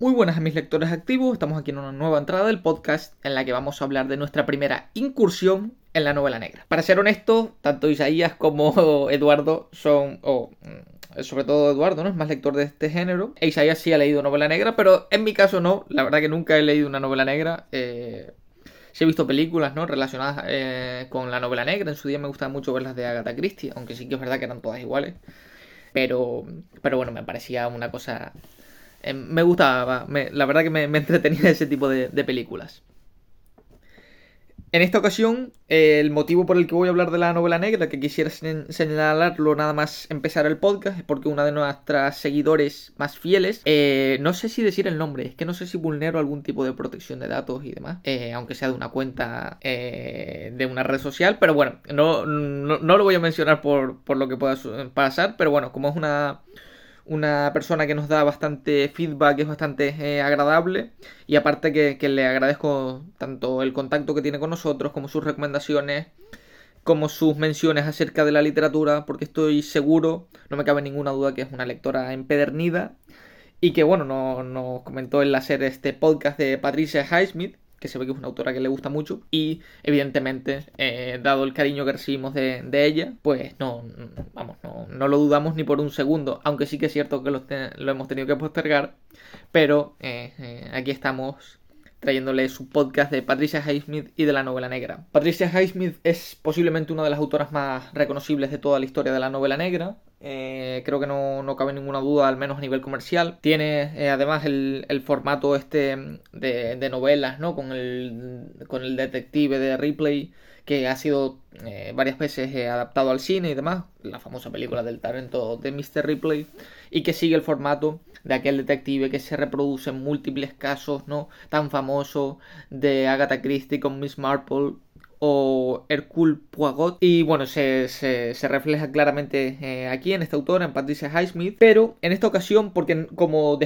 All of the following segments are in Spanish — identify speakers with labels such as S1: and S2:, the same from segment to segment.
S1: Muy buenas a mis lectores activos, estamos aquí en una nueva entrada del podcast en la que vamos a hablar de nuestra primera incursión en la novela negra. Para ser honesto, tanto Isaías como Eduardo son, o mm, sobre todo Eduardo, ¿no? Es más lector de este género. E Isaías sí ha leído novela negra, pero en mi caso no, la verdad que nunca he leído una novela negra. Eh, sí he visto películas, ¿no? Relacionadas eh, con la novela negra. En su día me gustaba mucho ver las de Agatha Christie, aunque sí que es verdad que eran todas iguales. Pero, pero bueno, me parecía una cosa eh, me gustaba, la verdad que me, entretenía ese tipo de, películas. En esta ocasión, el motivo por el que voy a hablar de la novela negra, que quisiera señalarlo nada más empezar el podcast, es porque una de nuestras seguidores más fieles, eh, no sé si decir el nombre, es que no sé si vulnero algún tipo de protección de datos y demás, eh, aunque sea de una cuenta de una red social, pero bueno, no, no, lo voy a mencionar por, por lo que pueda pasar, pero bueno, como es una una persona que nos da bastante feedback, es bastante eh, agradable. Y aparte que, le agradezco tanto el contacto que tiene con nosotros como sus recomendaciones como sus menciones acerca de la literatura porque estoy seguro, no me cabe ninguna duda que es una lectora empedernida. Y que bueno, nos comentó el hacer este podcast de Patricia Highsmith que se ve que es una autora que le gusta mucho y evidentemente eh, dado el cariño que recibimos de, ella pues no vamos no, lo dudamos ni por un segundo aunque sí que es cierto que lo, hemos tenido que postergar pero eh, eh, aquí estamos trayéndole su podcast de Patricia Highsmith y de la novela negra. Patricia Highsmith es posiblemente una de las autoras más reconocibles de toda la historia de la novela negra. Eh, creo que no, cabe ninguna duda, al menos a nivel comercial. Tiene eh, además el, formato este de, novelas, ¿no? Con el, con el detective de Ripley, que ha sido eh, varias veces adaptado al cine y demás. La famosa película del talento de Mr. Ripley. Y que sigue el formato de aquel detective que se reproduce en múltiples casos, ¿no? Tan famoso de Agatha Christie con Miss Marple o Hercule Poirot. Y bueno, se, se, refleja claramente eh, aquí en esta autora, en Patricia Highsmith. Pero en esta ocasión, porque como,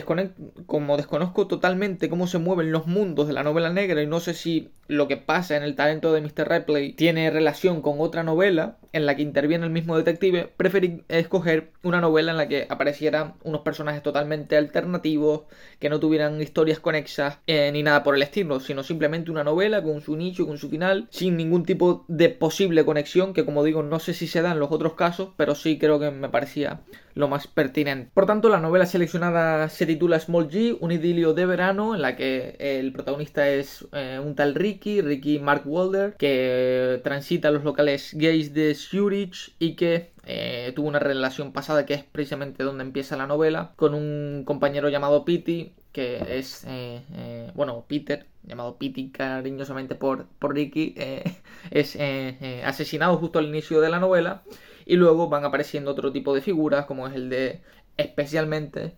S1: como desconozco totalmente cómo se mueven los mundos de la novela negra y no sé si lo que pasa en el talento de Mr. Ripley tiene relación con otra novela en la que interviene el mismo detective, preferí escoger una novela en la que aparecieran unos personajes totalmente alternativos, que no tuvieran historias conexas eh, ni nada por el estilo, sino simplemente una novela con su nicho, con su final, sin ningún tipo de posible conexión, que como digo, no sé si se da en los otros casos, pero sí creo que me parecía lo más pertinente. Por tanto, la novela seleccionada se titula Small G, un idilio de verano, en la que el protagonista es eh, un tal Ricky, Ricky Mark Walder, que transita los locales gays de Zurich y que eh, tuvo una relación pasada que es precisamente donde empieza la novela, con un compañero llamado Pity, que es, eh, bueno, Peter, llamado Pity cariñosamente por, por Ricky, es asesinado justo al inicio de la novela y luego van apareciendo otro tipo de figuras, como es el de, especialmente,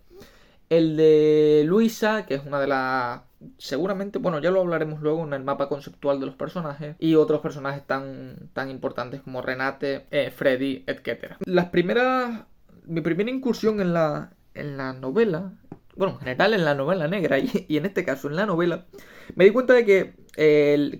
S1: el de Luisa, que es una de las... Seguramente, bueno, ya lo hablaremos luego en el mapa conceptual de los personajes. Y otros personajes tan, tan importantes como Renate, eh, Freddy, etc. Las primeras... Mi primera incursión en la, en la novela bueno, en general en la novela negra y, en este caso en la novela, me di cuenta de que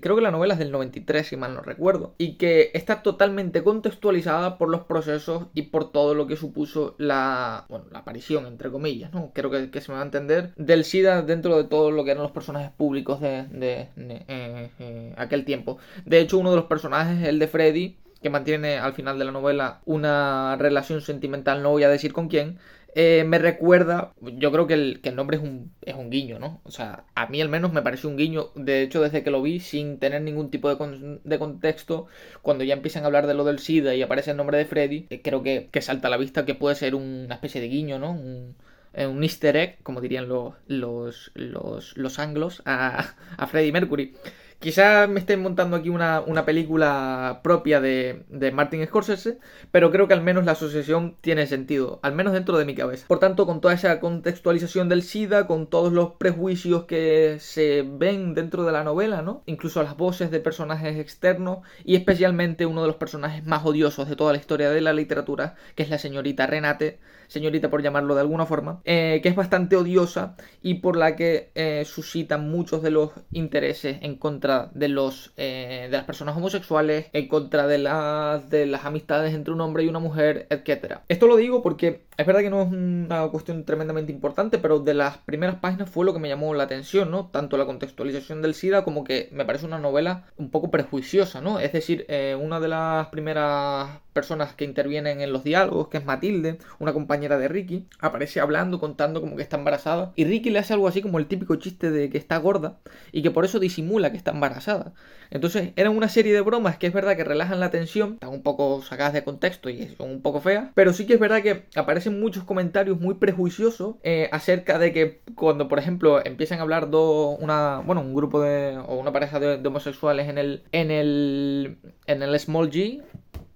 S1: creo que la novela es del 93, si mal no recuerdo, y que está totalmente contextualizada por los procesos y por todo lo que supuso la, bueno, la aparición, entre comillas, ¿no? Creo que, se me va a entender, del SIDA dentro de todo lo que eran los personajes públicos de, eh, eh, aquel tiempo. De hecho, uno de los personajes, el de Freddy, que mantiene al final de la novela una relación sentimental, no voy a decir con quién, eh, me recuerda, yo creo que el, nombre es un, es un guiño, ¿no? O sea, a mí al menos me pareció un guiño, de hecho desde que lo vi sin tener ningún tipo de, de contexto, cuando ya empiezan a hablar de lo del SIDA y aparece el nombre de Freddy, eh, creo que, salta a la vista que puede ser una especie de guiño, ¿no? Un, eh, un easter egg, como dirían los, los, los, los anglos, a, a Freddie Mercury. Quizá me estén montando aquí una, película propia de, de, Martin Scorsese, pero creo que al menos la asociación tiene sentido, al menos dentro de mi cabeza. Por tanto, con toda esa contextualización del SIDA, con todos los prejuicios que se ven dentro de la novela, ¿no? Incluso las voces de personajes externos y especialmente uno de los personajes más odiosos de toda la historia de la literatura, que es la señorita Renate, señorita por llamarlo de alguna forma, eh, que es bastante odiosa y por la que eh, suscita muchos de los intereses en contra de los de las personas homosexuales, en contra de las de las amistades entre un hombre y una mujer, etcétera. Esto lo digo porque es verdad que no es una cuestión tremendamente importante, pero de las primeras páginas fue lo que me llamó la atención, ¿no? Tanto la contextualización del SIDA como que me parece una novela un poco prejuiciosa, ¿no? Es decir, una de las primeras personas que intervienen en los diálogos, que es Matilde, una compañera de Ricky, aparece hablando, contando como que está embarazada. Y Ricky le hace algo así como el típico chiste de que está gorda y que por eso disimula que está embarazada. Entonces, eran una serie de bromas que es verdad que relajan la tensión, están un poco sacadas de contexto y son un poco feas, pero sí que es verdad que aparecen muchos comentarios muy prejuiciosos eh, acerca de que cuando, por ejemplo, empiezan a hablar dos, una, bueno, un grupo de, o una pareja de, de homosexuales en el, en el, en el Small G,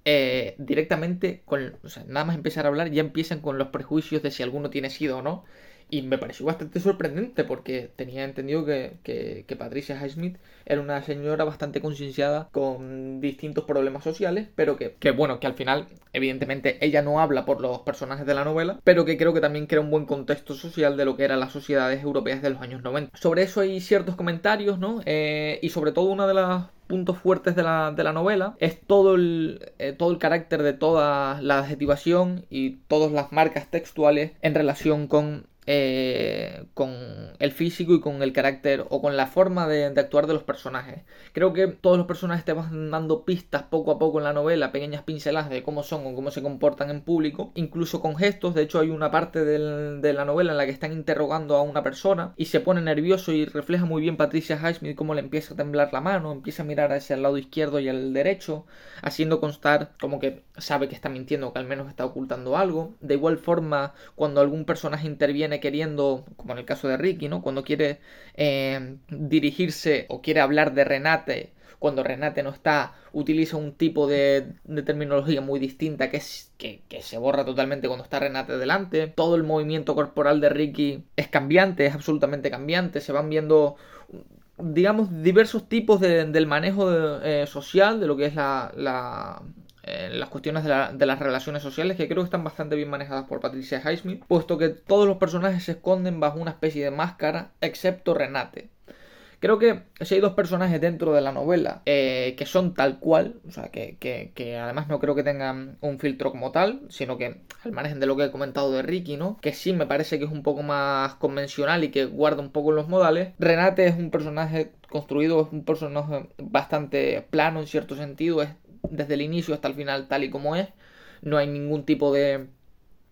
S1: eh, directamente con, nada más empezar a hablar, ya empiezan con los prejuicios de si alguno tiene sido o no. Y me pareció bastante sorprendente porque tenía entendido que, que, Patricia Highsmith era una señora bastante concienciada con distintos problemas sociales, pero que, que, bueno, que al final, evidentemente, ella no habla por los personajes de la novela, pero que creo que también crea un buen contexto social de lo que eran las sociedades europeas de los años 90. Sobre eso hay ciertos comentarios, ¿no? Eh, y sobre todo una de las puntos fuertes de la, de la novela. Es todo el, eh, todo el carácter de toda la adjetivación y todas las marcas textuales en relación con eh, con el físico y con el carácter o con la forma de, actuar de los personajes. Creo que todos los personajes te van dando pistas poco a poco en la novela, pequeñas pinceladas de cómo son o cómo se comportan en público, incluso con gestos. De hecho, hay una parte de la novela en la que están interrogando a una persona y se pone nervioso y refleja muy bien Patricia Highsmith cómo le empieza a temblar la mano, empieza a mirar hacia el lado izquierdo y el derecho, haciendo constar como que sabe que está mintiendo, que al menos está ocultando algo. De igual forma, cuando algún personaje interviene queriendo, como en el caso de Ricky, ¿no? Cuando quiere eh, dirigirse o quiere hablar de Renate, cuando Renate no está, utiliza un tipo de, terminología muy distinta que, es, que, se borra totalmente cuando está Renate delante. Todo el movimiento corporal de Ricky es cambiante, es absolutamente cambiante. Se van viendo digamos, diversos tipos del manejo eh, social de lo que es la, las cuestiones de, las relaciones sociales que creo que están bastante bien manejadas por Patricia Highsmith, puesto que todos los personajes se esconden bajo una especie de máscara, excepto Renate. Creo que si hay dos personajes dentro de la novela eh, que son tal cual, o sea, que, que, además no creo que tengan un filtro como tal, sino que al margen de lo que he comentado de Ricky, ¿no? Que sí me parece que es un poco más convencional y que guarda un poco los modales. Renate es un personaje construido, es un personaje bastante plano en cierto sentido, es desde el inicio hasta el final tal y como es. No hay ningún tipo de,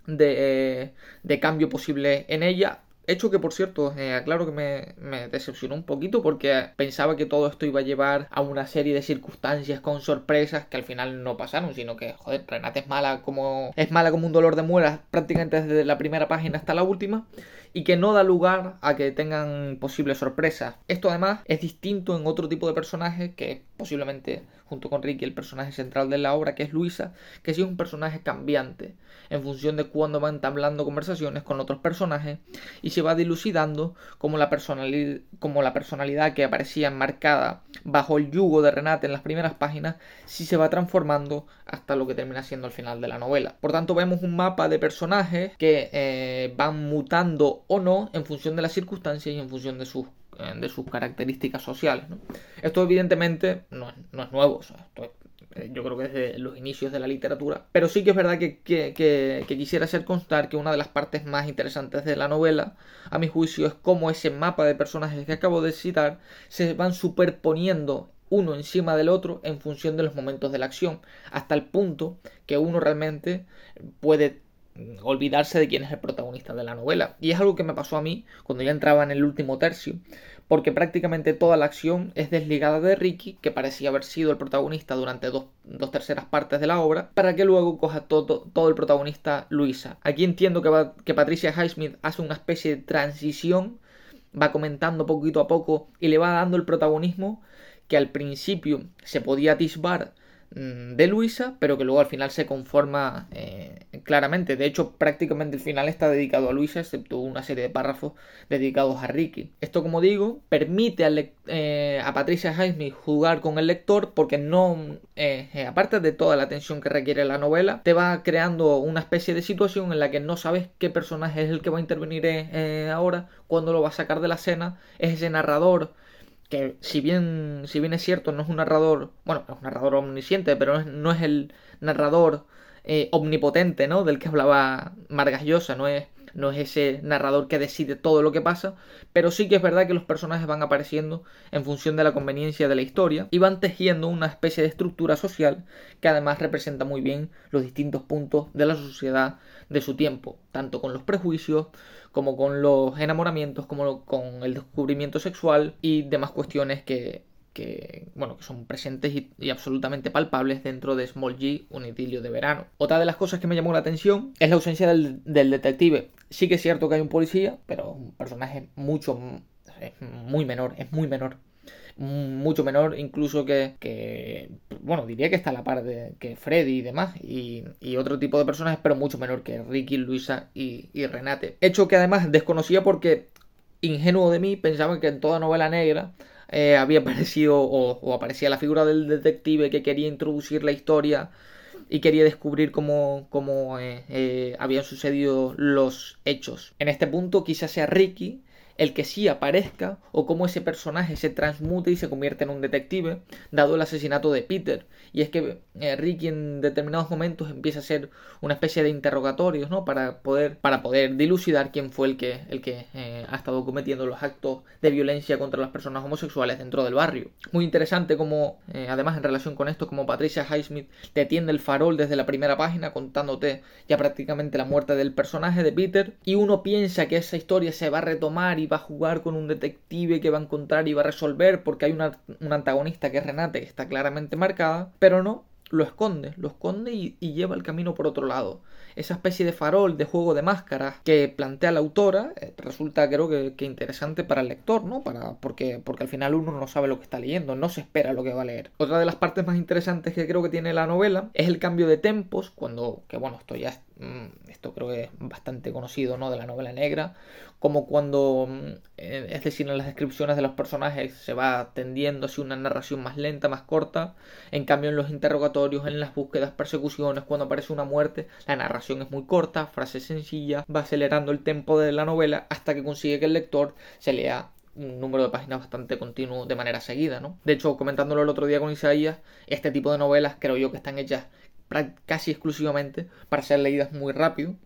S1: de, de cambio posible en ella. Hecho que, por cierto, eh, aclaro que me, me, decepcionó un poquito porque pensaba que todo esto iba a llevar a una serie de circunstancias con sorpresas que al final no pasaron, sino que, joder, Renate es mala como, es mala como un dolor de muelas prácticamente desde la primera página hasta la última y que no da lugar a que tengan posibles sorpresas. Esto además es distinto en otro tipo de personaje que posiblemente junto con Ricky el personaje central de la obra que es Luisa, que sí es un personaje cambiante en función de cuando va entablando conversaciones con otros personajes y se va dilucidando como la, la personalidad que aparecía enmarcada bajo el yugo de Renate en las primeras páginas, sí se va transformando hasta lo que termina siendo el final de la novela. Por tanto, vemos un mapa de personajes que eh, van mutando o no en función de las circunstancias y en función de sus eh, de sus características sociales. Esto evidentemente no es, nuevo, eh, yo creo que desde los inicios de la literatura, pero sí que es verdad que, que, quisiera hacer constar que una de las partes más interesantes de la novela, a mi juicio, es cómo ese mapa de personajes que acabo de citar se van superponiendo uno encima del otro en función de los momentos de la acción, hasta el punto que uno realmente puede olvidarse de quién es el protagonista de la novela. Y es algo que me pasó a mí cuando ya entraba en el último tercio, porque prácticamente toda la acción es desligada de Ricky, que parecía haber sido el protagonista durante dos, terceras partes de la obra, para que luego coja todo, todo el protagonista Luisa. Aquí entiendo que, que Patricia Highsmith hace una especie de transición, va comentando poquito a poco y le va dando el protagonismo que al principio se podía atisbar de Luisa, pero que luego al final se conforma eh, claramente. De hecho, prácticamente el final está dedicado a Luisa, excepto una serie de párrafos dedicados a Ricky. Esto, como digo, permite eh, a Patricia Highsmith jugar con el lector porque no, eh, aparte de toda la tensión que requiere la novela, te va creando una especie de situación en la que no sabes qué personaje es el que va a intervenir ahora, cuándo lo va a sacar de la escena, es ese narrador que si bien, si bien es cierto, no es un narrador, bueno, es un narrador omnisciente, pero no es, el narrador eh, omnipotente, ¿no? Del que hablaba Margas Llosa, no es, no es ese narrador que decide todo lo que pasa, pero sí que es verdad que los personajes van apareciendo en función de la conveniencia de la historia y van tejiendo una especie de estructura social que además representa muy bien los distintos puntos de la sociedad de su tiempo, tanto con los prejuicios como con los enamoramientos, como con el descubrimiento sexual y demás cuestiones que, bueno, que son presentes y, absolutamente palpables dentro de Small G, un idilio de verano. Otra de las cosas que me llamó la atención es la ausencia del, detective. Sí que es cierto que hay un policía, pero un personaje mucho, muy menor, es muy menor mucho menor incluso que, bueno, diría que está a la par de que Freddy y demás, y, otro tipo de personajes, pero mucho menor que Ricky, Luisa y, Renate. Hecho que además desconocía porque, ingenuo de mí, pensaba que en toda novela negra eh, había aparecido o, aparecía la figura del detective que quería introducir la historia y quería descubrir cómo, cómo eh, eh, habían sucedido los hechos. En este punto quizás sea Ricky el que sí aparezca o cómo ese personaje se transmute y se convierte en un detective, dado el asesinato de Peter. Y es que eh, Ricky en determinados momentos empieza a hacer una especie de interrogatorios, ¿no? Para poder, para poder dilucidar quién fue el que, el que eh, ha estado cometiendo los actos de violencia contra las personas homosexuales dentro del barrio. Muy interesante como, eh, además en relación con esto, como Patricia Highsmith te tiende el farol desde la primera página contándote ya prácticamente la muerte del personaje de Peter y uno piensa que esa historia se va a retomar y va a jugar con un detective que va a encontrar y va a resolver porque hay una, un antagonista que es Renate que está claramente marcada, pero no, lo esconde, lo esconde y, lleva el camino por otro lado. Esa especie de farol, de juego de máscaras que plantea la autora, eh, resulta creo que, interesante para el lector, ¿no? Para, porque, porque al final uno no sabe lo que está leyendo, no se espera lo que va a leer. Otra de las partes más interesantes que creo que tiene la novela es el cambio de tempos, cuando, que bueno, esto ya esto creo que es bastante conocido, ¿no? De la novela negra, como cuando, mm, eh, es decir, en las descripciones de los personajes se va tendiendo hacia una narración más lenta, más corta, en cambio en los interrogatorios, en las búsquedas, persecuciones, cuando aparece una muerte, la narración es muy corta, frase sencilla, va acelerando el tempo de la novela hasta que consigue que el lector se lea un número de páginas bastante continuo de manera seguida, ¿no? De hecho, comentándolo el otro día con Isaías, este tipo de novelas creo yo que están hechas casi exclusivamente para ser leídas muy rápido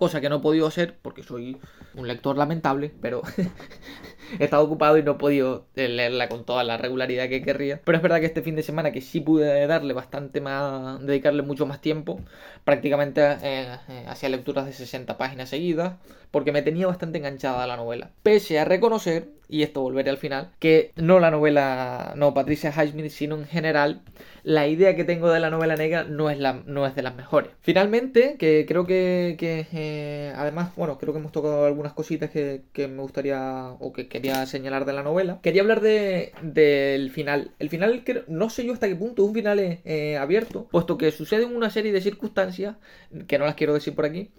S1: cosa que no he podido hacer porque soy un lector lamentable, pero he estado ocupado y no he podido leerla con toda la regularidad que querría. Pero es verdad que este fin de semana que sí pude darle bastante más, dedicarle mucho más tiempo, prácticamente eh, eh, hacía lecturas de 60 páginas seguidas, porque me tenía bastante enganchada la novela. Pese a reconocer, y esto volveré al final, que no la novela, no Patricia Highsmith, sino en general, la idea que tengo de la novela negra no es, la, no es de las mejores. Finalmente, que creo que, eh, además, bueno, creo que hemos tocado algunas cositas que, me gustaría o que quería señalar de la novela. Quería hablar de, del final. El final, no sé yo hasta qué punto es un final eh, abierto, puesto que sucede en una serie de circunstancias, que no las quiero decir por aquí,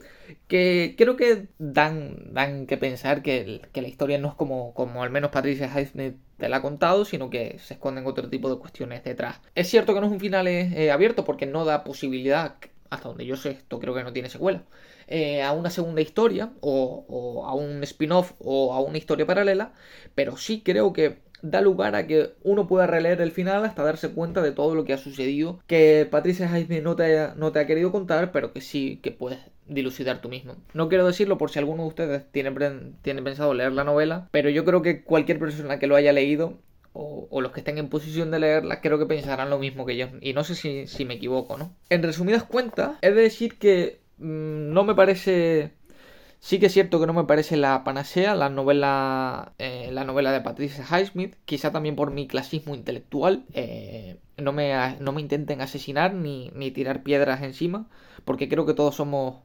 S1: que creo que dan, dan que pensar que, la historia no es como, como al menos Patricia Highsmith te la ha contado, sino que se esconden otro tipo de cuestiones detrás. Es cierto que no es un final eh, abierto porque no da posibilidad, hasta donde yo sé, esto creo que no tiene secuela, eh, a una segunda historia o, o a un spin-off o a una historia paralela, pero sí creo que da lugar a que uno pueda releer el final hasta darse cuenta de todo lo que ha sucedido, que Patricia Jaime no te, no te ha querido contar, pero que sí que puedes dilucidar tú mismo. No quiero decirlo por si alguno de ustedes tiene, tiene pensado leer la novela, pero yo creo que cualquier persona que lo haya leído o, los que estén en posición de leerla, creo que pensarán lo mismo que yo. Y no sé si, si me equivoco, ¿no? En resumidas cuentas, he de decir que mm, no me parece Sí que es cierto que no me parece la panacea, la novela, eh, la novela de Patricia Highsmith, quizá también por mi clasismo intelectual. Eh, no, me, no me intenten asesinar ni, ni tirar piedras encima, porque creo que todos somos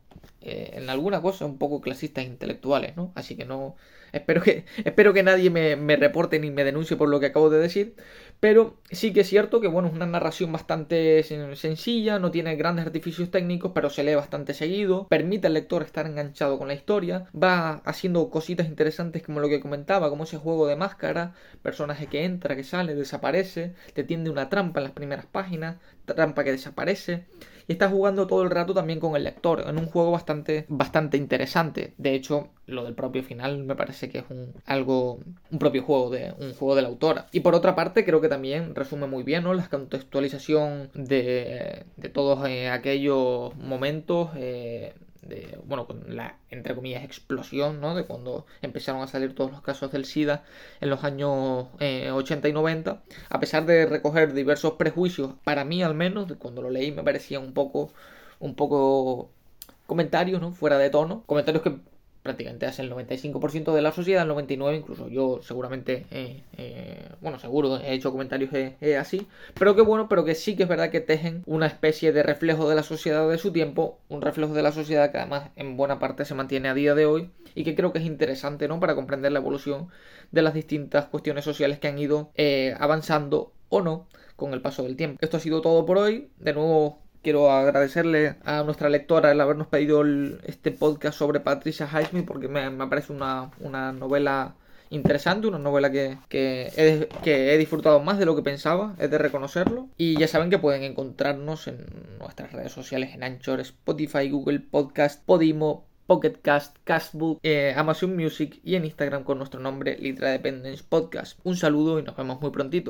S1: eh, en alguna cosa un poco clasistas intelectuales, ¿no? Así que no. Espero que, espero que nadie me, me, reporte ni me denuncie por lo que acabo de decir. Pero sí que es cierto que, bueno, es una narración bastante sencilla, no tiene grandes artificios técnicos, pero se lee bastante seguido, permite al lector estar enganchado con la historia, va haciendo cositas interesantes como lo que comentaba, como ese juego de máscara, personaje que entra, que sale, desaparece, te tiende una trampa en las primeras páginas, trampa que desaparece y estás jugando todo el rato también con el lector, en un juego bastante, bastante interesante. De hecho, lo del propio final me parece que es un algo un propio juego de un juego de la autora y por otra parte creo que también resume muy bien ¿no? la contextualización de, de todos eh, aquellos momentos eh, de, bueno, con la, entre comillas, explosión, ¿no? De cuando empezaron a salir todos los casos del SIDA en los años 80 eh, y 90, a pesar de recoger diversos prejuicios, para mí al menos, cuando lo leí me parecían un poco, un poco comentarios, ¿no? Fuera de tono, comentarios que prácticamente hace el 95% de la sociedad, el 99% incluso yo seguramente, eh, eh, bueno, seguro he hecho comentarios eh, así, pero que bueno, pero que sí que es verdad que tejen una especie de reflejo de la sociedad de su tiempo, un reflejo de la sociedad que además en buena parte se mantiene a día de hoy y que creo que es interesante, ¿no? Para comprender la evolución de las distintas cuestiones sociales que han ido avanzando o no con el paso del tiempo. Esto ha sido todo por hoy. De nuevo, quiero agradecerle a nuestra lectora el habernos pedido este podcast sobre Patricia Highsmith porque me, parece una, novela interesante, una novela que, que, he, disfrutado más de lo que pensaba, es de reconocerlo. Y ya saben que pueden encontrarnos en nuestras redes sociales, en Anchor, Spotify, Google Podcast, Podimo, Pocketcast, Castbook, eh, Amazon Music y en Instagram con nuestro nombre Litra Dependence Podcast. Un saludo y nos vemos muy prontito.